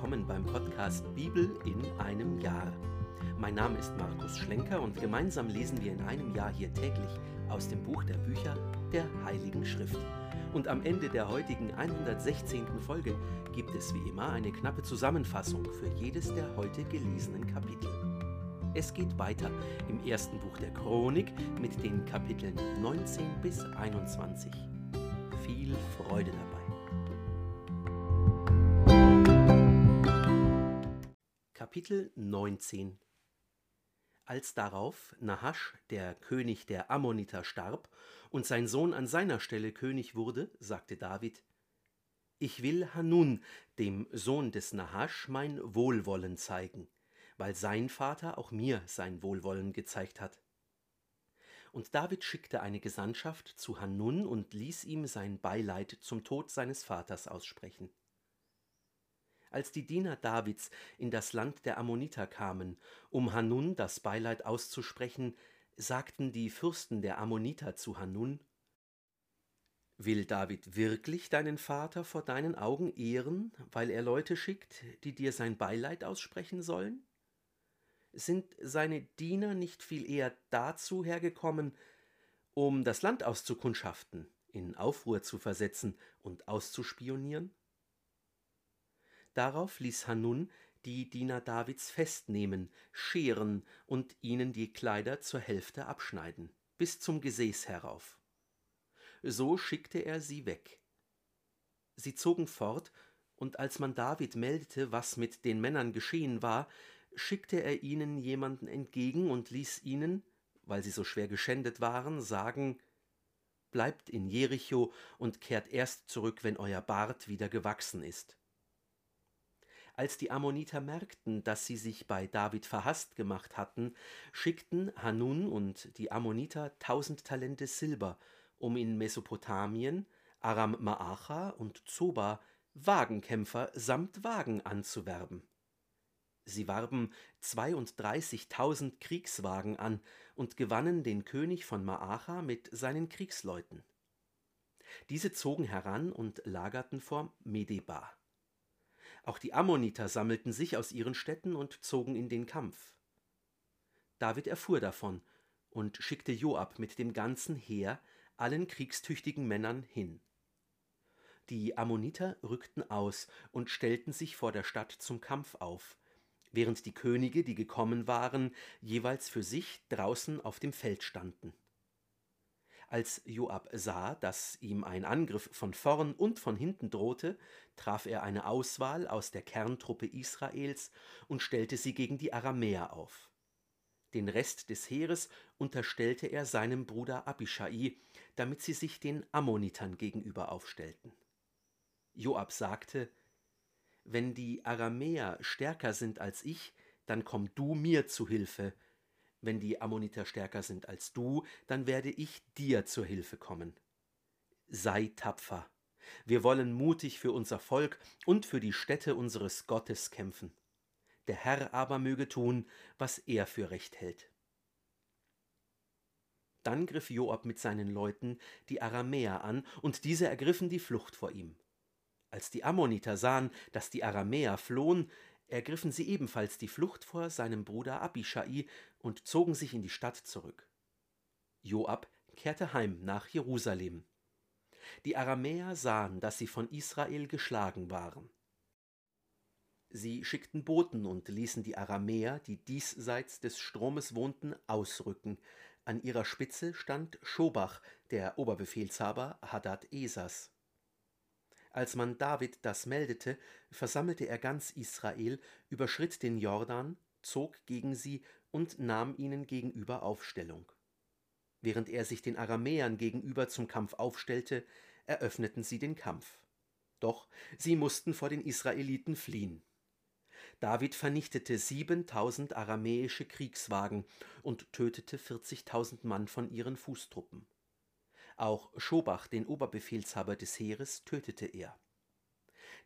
willkommen beim Podcast Bibel in einem Jahr. Mein Name ist Markus Schlenker und gemeinsam lesen wir in einem Jahr hier täglich aus dem Buch der Bücher der Heiligen Schrift. Und am Ende der heutigen 116. Folge gibt es wie immer eine knappe Zusammenfassung für jedes der heute gelesenen Kapitel. Es geht weiter im ersten Buch der Chronik mit den Kapiteln 19 bis 21. Viel Freude dabei. Kapitel 19 Als darauf Nahasch, der König der Ammoniter, starb und sein Sohn an seiner Stelle König wurde, sagte David, Ich will Hanun, dem Sohn des Nahasch, mein Wohlwollen zeigen, weil sein Vater auch mir sein Wohlwollen gezeigt hat. Und David schickte eine Gesandtschaft zu Hanun und ließ ihm sein Beileid zum Tod seines Vaters aussprechen. Als die Diener Davids in das Land der Ammoniter kamen, um Hanun das Beileid auszusprechen, sagten die Fürsten der Ammoniter zu Hanun, Will David wirklich deinen Vater vor deinen Augen ehren, weil er Leute schickt, die dir sein Beileid aussprechen sollen? Sind seine Diener nicht viel eher dazu hergekommen, um das Land auszukundschaften, in Aufruhr zu versetzen und auszuspionieren? Darauf ließ Hanun die Diener Davids festnehmen, scheren und ihnen die Kleider zur Hälfte abschneiden, bis zum Gesäß herauf. So schickte er sie weg. Sie zogen fort, und als man David meldete, was mit den Männern geschehen war, schickte er ihnen jemanden entgegen und ließ ihnen, weil sie so schwer geschändet waren, sagen Bleibt in Jericho und kehrt erst zurück, wenn euer Bart wieder gewachsen ist. Als die Ammoniter merkten, dass sie sich bei David verhasst gemacht hatten, schickten Hanun und die Ammoniter tausend Talente Silber, um in Mesopotamien, Aram Maacha und Zoba Wagenkämpfer samt Wagen anzuwerben. Sie warben 32.000 Kriegswagen an und gewannen den König von Maacha mit seinen Kriegsleuten. Diese zogen heran und lagerten vor Medeba. Auch die Ammoniter sammelten sich aus ihren Städten und zogen in den Kampf. David erfuhr davon und schickte Joab mit dem ganzen Heer allen kriegstüchtigen Männern hin. Die Ammoniter rückten aus und stellten sich vor der Stadt zum Kampf auf, während die Könige, die gekommen waren, jeweils für sich draußen auf dem Feld standen. Als Joab sah, dass ihm ein Angriff von vorn und von hinten drohte, traf er eine Auswahl aus der Kerntruppe Israels und stellte sie gegen die Aramäer auf. Den Rest des Heeres unterstellte er seinem Bruder Abishai, damit sie sich den Ammonitern gegenüber aufstellten. Joab sagte, Wenn die Aramäer stärker sind als ich, dann komm du mir zu Hilfe, wenn die Ammoniter stärker sind als du, dann werde ich dir zur Hilfe kommen. Sei tapfer. Wir wollen mutig für unser Volk und für die Städte unseres Gottes kämpfen. Der Herr aber möge tun, was er für recht hält. Dann griff Joab mit seinen Leuten die Aramäer an, und diese ergriffen die Flucht vor ihm. Als die Ammoniter sahen, dass die Aramäer flohen, ergriffen sie ebenfalls die Flucht vor seinem Bruder Abishai und zogen sich in die Stadt zurück. Joab kehrte heim nach Jerusalem. Die Aramäer sahen, dass sie von Israel geschlagen waren. Sie schickten Boten und ließen die Aramäer, die diesseits des Stromes wohnten, ausrücken. An ihrer Spitze stand Schobach, der Oberbefehlshaber Hadad Esas. Als man David das meldete, versammelte er ganz Israel, überschritt den Jordan, zog gegen sie und nahm ihnen gegenüber Aufstellung. Während er sich den Aramäern gegenüber zum Kampf aufstellte, eröffneten sie den Kampf. Doch sie mussten vor den Israeliten fliehen. David vernichtete siebentausend aramäische Kriegswagen und tötete vierzigtausend Mann von ihren Fußtruppen. Auch Schobach, den Oberbefehlshaber des Heeres, tötete er.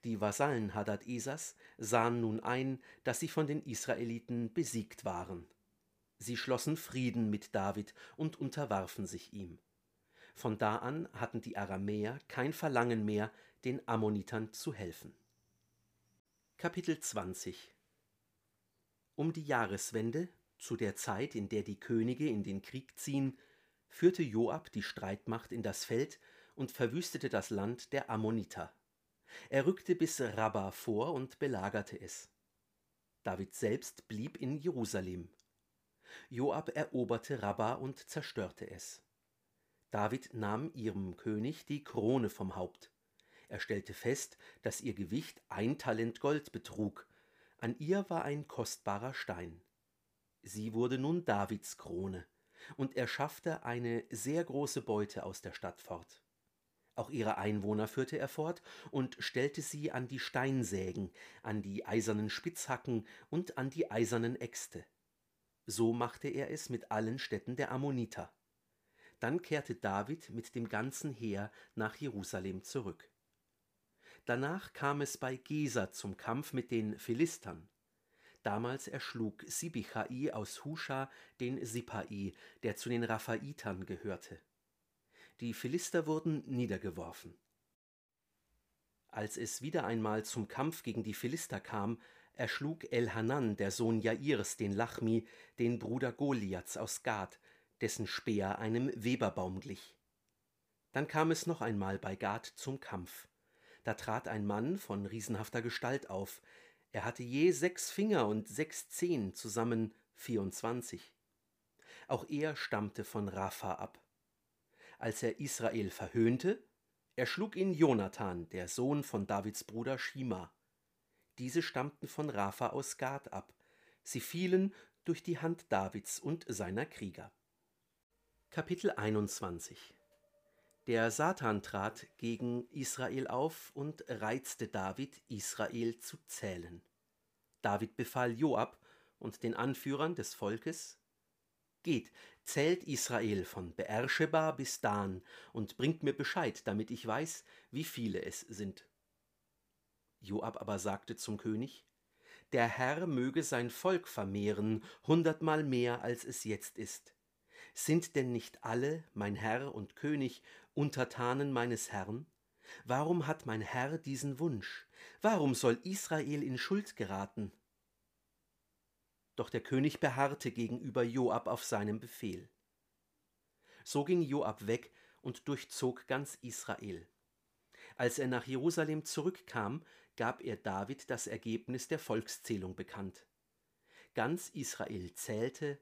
Die Vasallen Hadad Esas sahen nun ein, dass sie von den Israeliten besiegt waren. Sie schlossen Frieden mit David und unterwarfen sich ihm. Von da an hatten die Aramäer kein Verlangen mehr, den Ammonitern zu helfen. Kapitel 20 Um die Jahreswende, zu der Zeit, in der die Könige in den Krieg ziehen, führte Joab die Streitmacht in das Feld und verwüstete das Land der Ammoniter. Er rückte bis Rabba vor und belagerte es. David selbst blieb in Jerusalem. Joab eroberte Rabba und zerstörte es. David nahm ihrem König die Krone vom Haupt. Er stellte fest, dass ihr Gewicht ein Talent Gold betrug. An ihr war ein kostbarer Stein. Sie wurde nun Davids Krone, und er schaffte eine sehr große Beute aus der Stadt fort. Auch ihre Einwohner führte er fort und stellte sie an die Steinsägen, an die eisernen Spitzhacken und an die eisernen Äxte. So machte er es mit allen Städten der Ammoniter. Dann kehrte David mit dem ganzen Heer nach Jerusalem zurück. Danach kam es bei Gesa zum Kampf mit den Philistern. Damals erschlug Sibichai aus Husha den Sipai, der zu den Raphaitern gehörte. Die Philister wurden niedergeworfen. Als es wieder einmal zum Kampf gegen die Philister kam, erschlug Elhanan, der Sohn Jairs, den Lachmi, den Bruder Goliaths aus Gad, dessen Speer einem Weberbaum glich. Dann kam es noch einmal bei Gad zum Kampf. Da trat ein Mann von riesenhafter Gestalt auf, er hatte je sechs Finger und sechs Zehen, zusammen vierundzwanzig. Auch er stammte von Rapha ab. Als er Israel verhöhnte, erschlug ihn Jonathan, der Sohn von Davids Bruder Shima. Diese stammten von Rapha aus Gad ab. Sie fielen durch die Hand Davids und seiner Krieger. Kapitel 21 Der Satan trat gegen Israel auf und reizte David, Israel zu zählen. David befahl Joab und den Anführern des Volkes: Geht, zählt Israel von Beersheba bis Dan und bringt mir Bescheid, damit ich weiß, wie viele es sind. Joab aber sagte zum König: Der Herr möge sein Volk vermehren, hundertmal mehr, als es jetzt ist. Sind denn nicht alle, mein Herr und König, Untertanen meines Herrn? Warum hat mein Herr diesen Wunsch? Warum soll Israel in Schuld geraten? Doch der König beharrte gegenüber Joab auf seinem Befehl. So ging Joab weg und durchzog ganz Israel. Als er nach Jerusalem zurückkam, gab er David das Ergebnis der Volkszählung bekannt. Ganz Israel zählte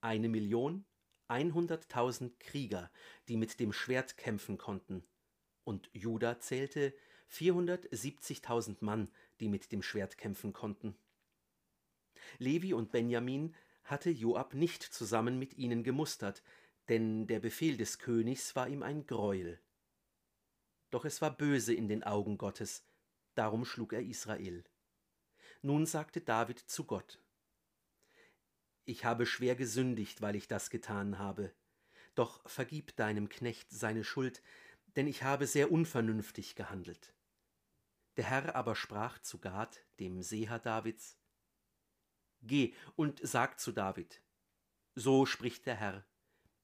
eine Million 100.000 Krieger, die mit dem Schwert kämpfen konnten, und Juda zählte 470.000 Mann, die mit dem Schwert kämpfen konnten. Levi und Benjamin hatte Joab nicht zusammen mit ihnen gemustert, denn der Befehl des Königs war ihm ein Greuel. Doch es war böse in den Augen Gottes, darum schlug er Israel. Nun sagte David zu Gott, ich habe schwer gesündigt, weil ich das getan habe. Doch vergib deinem Knecht seine Schuld, denn ich habe sehr unvernünftig gehandelt. Der Herr aber sprach zu Gad, dem Seher Davids, Geh und sag zu David, so spricht der Herr,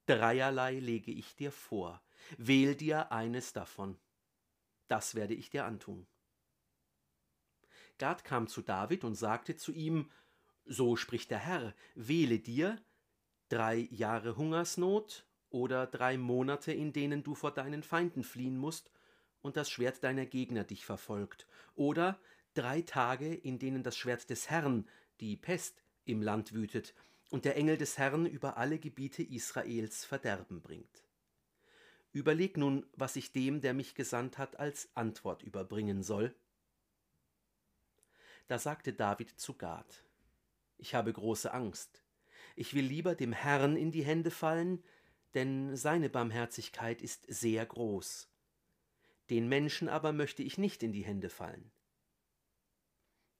dreierlei lege ich dir vor, wähl dir eines davon, das werde ich dir antun. Gad kam zu David und sagte zu ihm, so spricht der Herr, wähle dir drei Jahre Hungersnot oder drei Monate, in denen du vor deinen Feinden fliehen musst und das Schwert deiner Gegner dich verfolgt, oder drei Tage, in denen das Schwert des Herrn, die Pest, im Land wütet und der Engel des Herrn über alle Gebiete Israels Verderben bringt. Überleg nun, was ich dem, der mich gesandt hat, als Antwort überbringen soll. Da sagte David zu Gad, ich habe große Angst. Ich will lieber dem Herrn in die Hände fallen, denn seine Barmherzigkeit ist sehr groß. Den Menschen aber möchte ich nicht in die Hände fallen.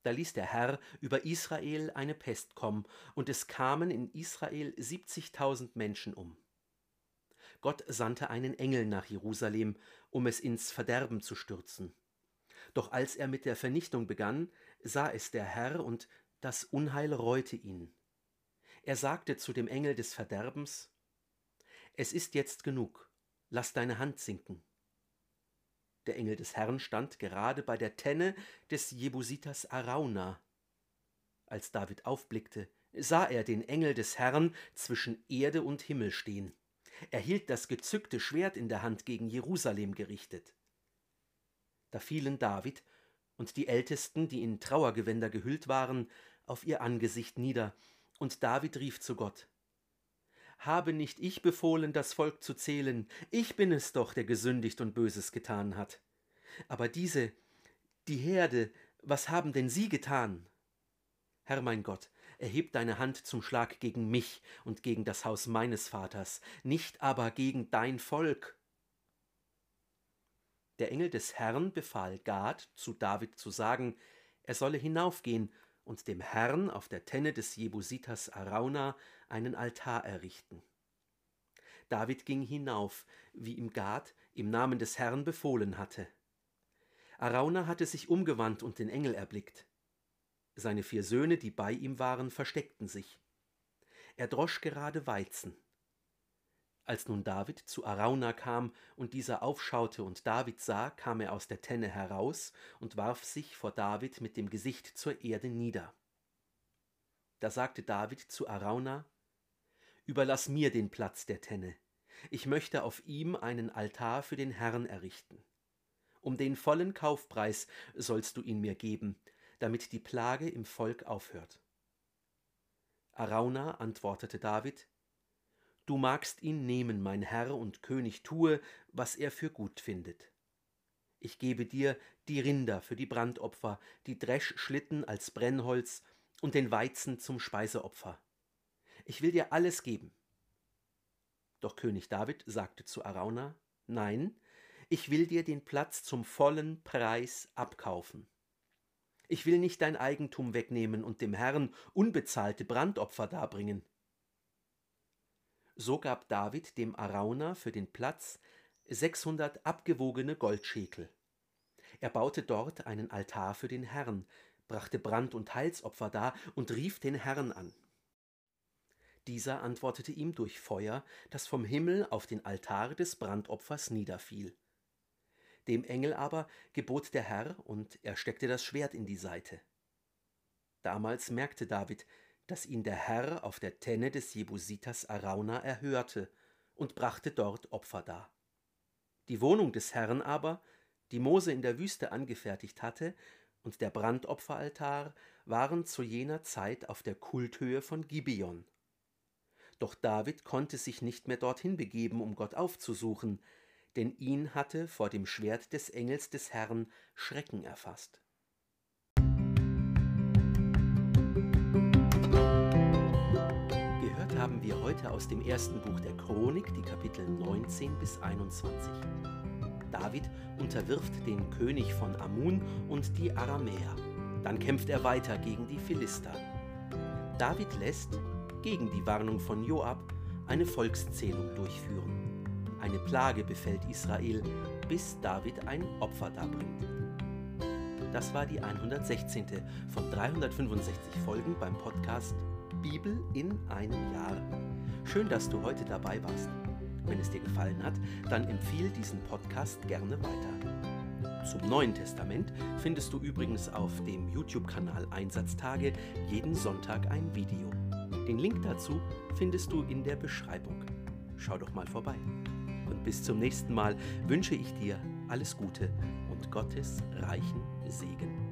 Da ließ der Herr über Israel eine Pest kommen, und es kamen in Israel siebzigtausend Menschen um. Gott sandte einen Engel nach Jerusalem, um es ins Verderben zu stürzen. Doch als er mit der Vernichtung begann, sah es der Herr, und das Unheil reute ihn. Er sagte zu dem Engel des Verderbens, Es ist jetzt genug, lass deine Hand sinken. Der Engel des Herrn stand gerade bei der Tenne des Jebusiters Arauna. Als David aufblickte, sah er den Engel des Herrn zwischen Erde und Himmel stehen. Er hielt das gezückte Schwert in der Hand gegen Jerusalem gerichtet. Da fielen David und die Ältesten, die in Trauergewänder gehüllt waren, auf ihr Angesicht nieder, und David rief zu Gott Habe nicht ich befohlen, das Volk zu zählen, ich bin es doch, der gesündigt und Böses getan hat. Aber diese, die Herde, was haben denn sie getan? Herr mein Gott, erheb deine Hand zum Schlag gegen mich und gegen das Haus meines Vaters, nicht aber gegen dein Volk. Der Engel des Herrn befahl Gad, zu David zu sagen, er solle hinaufgehen und dem Herrn auf der Tenne des Jebusiters Arauna einen Altar errichten. David ging hinauf, wie ihm Gad im Namen des Herrn befohlen hatte. Arauna hatte sich umgewandt und den Engel erblickt. Seine vier Söhne, die bei ihm waren, versteckten sich. Er drosch gerade Weizen. Als nun David zu Arauna kam und dieser aufschaute und David sah, kam er aus der Tenne heraus und warf sich vor David mit dem Gesicht zur Erde nieder. Da sagte David zu Arauna, Überlass mir den Platz der Tenne, ich möchte auf ihm einen Altar für den Herrn errichten. Um den vollen Kaufpreis sollst du ihn mir geben, damit die Plage im Volk aufhört. Arauna antwortete David, Du magst ihn nehmen, mein Herr und König, tue, was er für gut findet. Ich gebe dir die Rinder für die Brandopfer, die Dreschschlitten als Brennholz und den Weizen zum Speiseopfer. Ich will dir alles geben. Doch König David sagte zu Arauna, Nein, ich will dir den Platz zum vollen Preis abkaufen. Ich will nicht dein Eigentum wegnehmen und dem Herrn unbezahlte Brandopfer darbringen. So gab David dem Arauna für den Platz 600 abgewogene Goldschekel. Er baute dort einen Altar für den Herrn, brachte Brand- und Heilsopfer dar und rief den Herrn an. Dieser antwortete ihm durch Feuer, das vom Himmel auf den Altar des Brandopfers niederfiel. Dem Engel aber gebot der Herr, und er steckte das Schwert in die Seite. Damals merkte David, dass ihn der Herr auf der Tenne des Jebusiters Arauna erhörte und brachte dort Opfer dar. Die Wohnung des Herrn aber, die Mose in der Wüste angefertigt hatte, und der Brandopferaltar waren zu jener Zeit auf der Kulthöhe von Gibeon. Doch David konnte sich nicht mehr dorthin begeben, um Gott aufzusuchen, denn ihn hatte vor dem Schwert des Engels des Herrn Schrecken erfasst. Haben wir heute aus dem ersten Buch der Chronik, die Kapitel 19 bis 21. David unterwirft den König von Amun und die Aramäer. Dann kämpft er weiter gegen die Philister. David lässt, gegen die Warnung von Joab, eine Volkszählung durchführen. Eine Plage befällt Israel, bis David ein Opfer darbringt. Das war die 116. von 365 Folgen beim Podcast Bibel in einem Jahr. Schön, dass du heute dabei warst. Wenn es dir gefallen hat, dann empfiehl diesen Podcast gerne weiter. Zum Neuen Testament findest du übrigens auf dem YouTube-Kanal Einsatztage jeden Sonntag ein Video. Den Link dazu findest du in der Beschreibung. Schau doch mal vorbei. Und bis zum nächsten Mal wünsche ich dir alles Gute und Gottes reichen Segen.